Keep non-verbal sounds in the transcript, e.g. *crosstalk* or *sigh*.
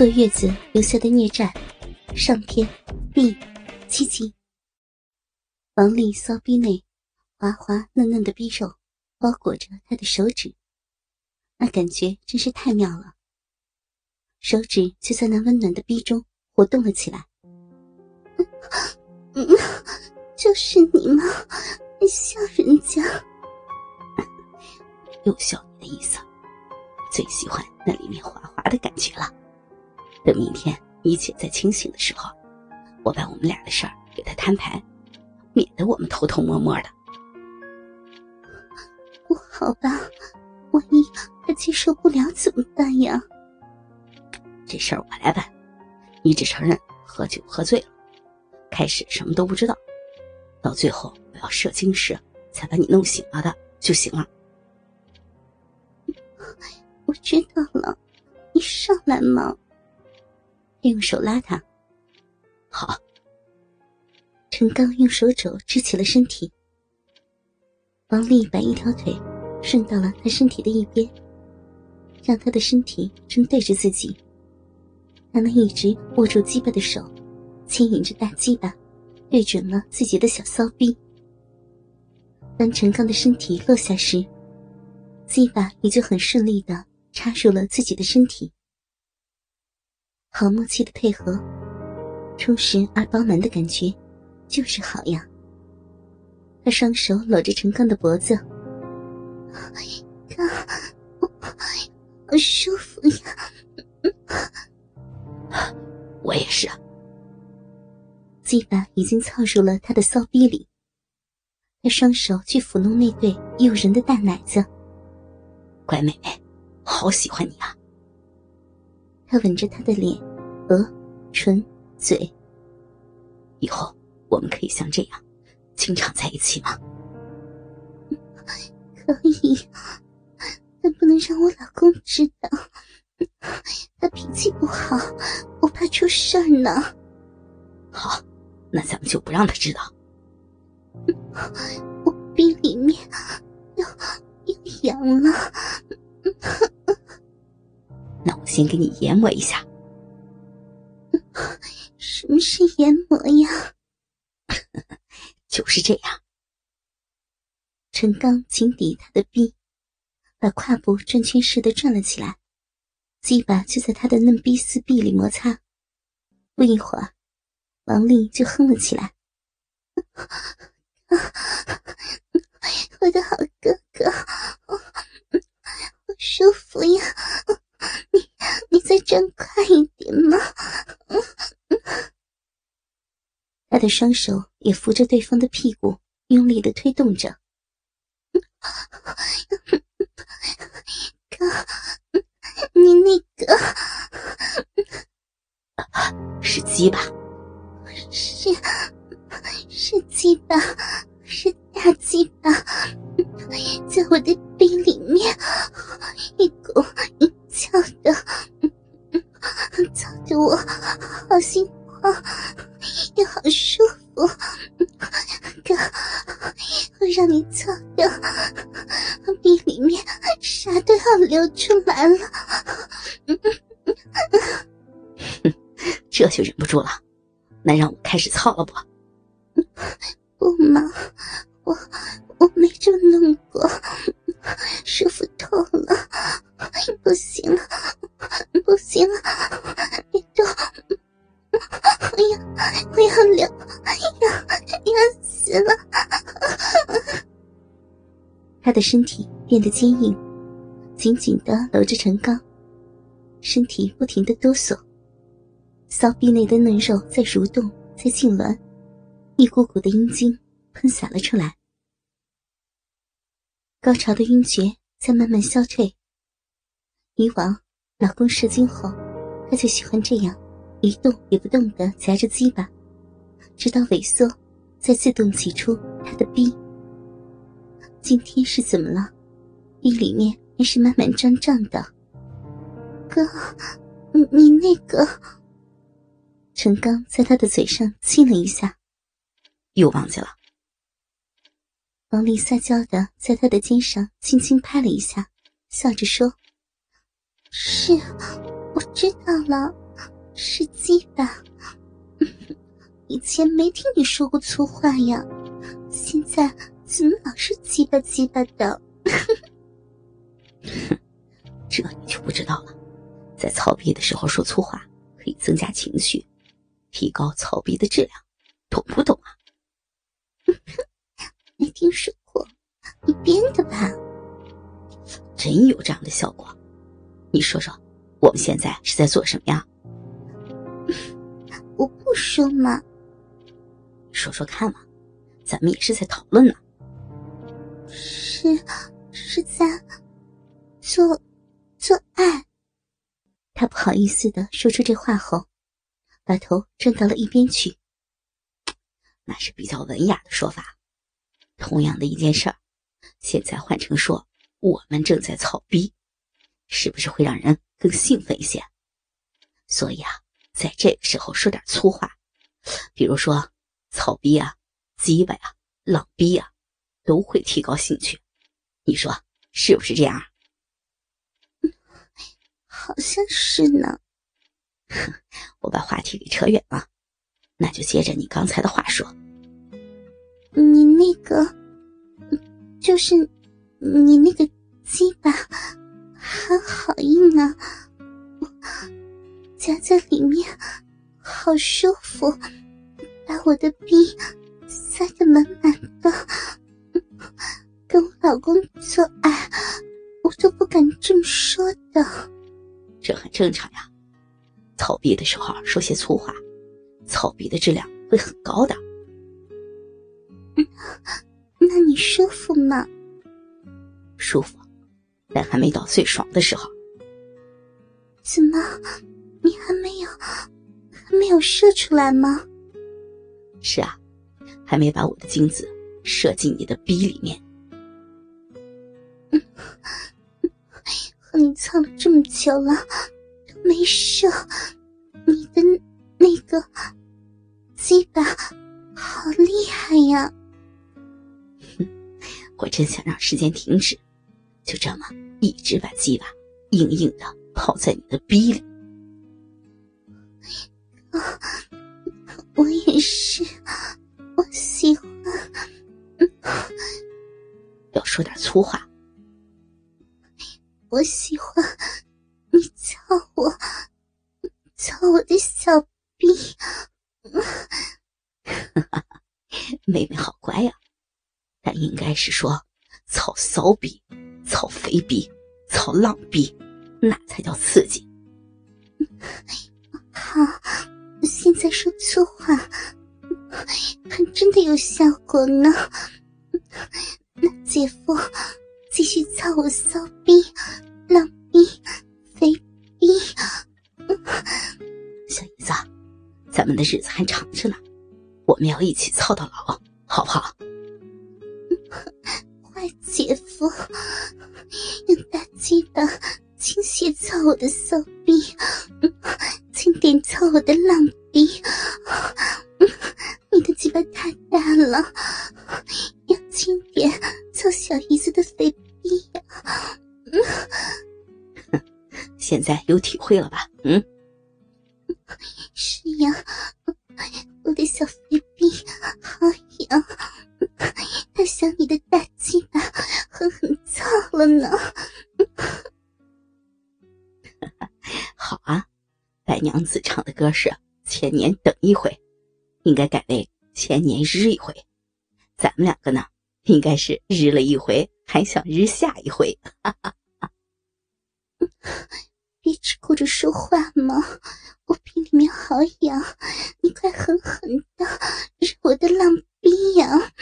坐月子留下的孽债，上篇第七集。王丽骚逼内滑滑嫩嫩的逼肉包裹着她的手指，那感觉真是太妙了。手指就在那温暖的逼中活动了起来。*laughs* 嗯，就是你吗？你笑人家？又笑你的意思？最喜欢那里面滑滑的感觉了。等明天你姐再清醒的时候，我把我们俩的事儿给他摊牌，免得我们偷偷摸摸的。*laughs* 不好吧？万一她接受不了怎么办呀？这事儿我来办，你只承认喝酒喝醉了，开始什么都不知道，到最后我要射精时才把你弄醒了的就行了。*laughs* 我知道了，你上来嘛。用手拉他，好。陈刚用手肘支起了身体，王丽把一条腿顺到了他身体的一边，让他的身体正对着自己。他那一直握住鸡巴的手，牵引着大鸡巴，对准了自己的小骚逼。当陈刚的身体落下时，鸡巴也就很顺利的插入了自己的身体。好默契的配合，充实而饱满的感觉，就是好呀。他双手搂着陈刚的脖子，哥，好舒服呀！*laughs* 我也是。鸡巴已经操入了他的骚逼里，他双手去抚弄那对诱人的大奶子。乖妹妹，好喜欢你啊！他吻着她的脸、额、唇、嘴。以后我们可以像这样，经常在一起吗？*laughs* 可以，但不能让我老公知道。他脾气不好，我怕出事儿呢。好，那咱们就不让他知道。*laughs* 我鼻里面又又痒了。先给你研磨一下。什么是研磨呀？*laughs* 就是这样。陈刚紧抵他的臂，把胯部转圈似的转了起来，鸡巴就在他的嫩逼四壁里摩擦。不一会儿，王丽就哼了起来：“ *laughs* 我的好哥哥，好舒服呀！”你你再转快一点嘛！他的双手也扶着对方的屁股，用力的推动着。哥，你那个 *laughs* 是鸡巴？是是鸡巴，是大鸡巴，在我的鼻里面，一股一。翘的，操的我好心慌，也好舒服。哥，我让你操的，鼻里面啥都要流出来了。哼，*laughs* 这就忍不住了，那让我开始操了不？不嘛，我我没这么弄过，舒服透了。不行了，不行了，别动！我要，我要流，要要死了！他的身体变得坚硬，紧紧的搂着陈刚，身体不停的哆嗦，骚逼内的嫩肉在蠕动，在痉挛，一股股的阴茎喷洒了出来，高潮的晕厥在慢慢消退。以往，老公射精后，他就喜欢这样，一动也不动的夹着鸡巴，直到萎缩，再自动挤出他的逼。今天是怎么了？逼里面还是满满胀胀的。哥，你你那个……陈刚在他的嘴上亲了一下，又忘记了。王丽撒娇的在他的肩上轻轻拍了一下，笑着说。是，我知道了。是鸡巴。*laughs* 以前没听你说过粗话呀，现在怎么老是鸡巴鸡巴的？*laughs* 这你就不知道了。在操逼的时候说粗话，可以增加情绪，提高操逼的质量，懂不懂啊？没听说过，你编的吧？真有这样的效果？你说说，我们现在是在做什么呀？我不说嘛。说说看嘛，咱们也是在讨论呢。是，是在做做爱。他不好意思的说出这话后，把头转到了一边去。那是比较文雅的说法。同样的一件事儿，现在换成说我们正在操逼，是不是会让人更兴奋一些？所以啊，在这个时候说点粗话，比如说草逼啊、鸡巴呀、浪逼啊，都会提高兴趣。你说是不是这样？好像是呢。*laughs* 我把话题给扯远了，那就接着你刚才的话说。你那个，就是你那个鸡巴，还好硬啊，夹在里面好舒服，把我的逼塞得满满的。跟我老公做爱，我都不敢这么说的。这很正常呀，操逼的时候说些粗话，操逼的质量会很高的。那你舒服吗？舒服，但还没到最爽的时候。怎么，你还没有，还没有射出来吗？是啊，还没把我的精子射进你的逼里面。和你操了这么久了，都没射，你的那个鸡巴好厉害呀！我真想让时间停止，就这么一直把鸡巴硬硬的泡在你的逼里。*laughs* 我也是，我喜欢。*laughs* 要说点粗话。我喜欢你操我，操我的小逼。*laughs* 妹妹好乖呀。但应该是说，操骚逼、操肥逼、操浪逼，那才叫刺激。好，现在说粗话，还真的有效果呢。那姐夫继续操我骚逼、浪逼、肥逼。小姨子，咱们的日子还长着呢，我们要一起操到老，好不好？坏姐夫，用大鸡巴倾斜操我的骚逼，点操我的浪逼。*laughs* 你的鸡巴太大了，要轻点操小姨子的肥逼呀。现在有体会了吧？嗯，是呀，我的小肥逼好痒。他想你的大鸡巴狠狠操了呢。歌是前年等一回，应该改为前年日一回。咱们两个呢，应该是日了一回，还想日下一回。*laughs* 一直顾着说话吗？我屁里面好痒，你快狠狠的日我的浪逼呀！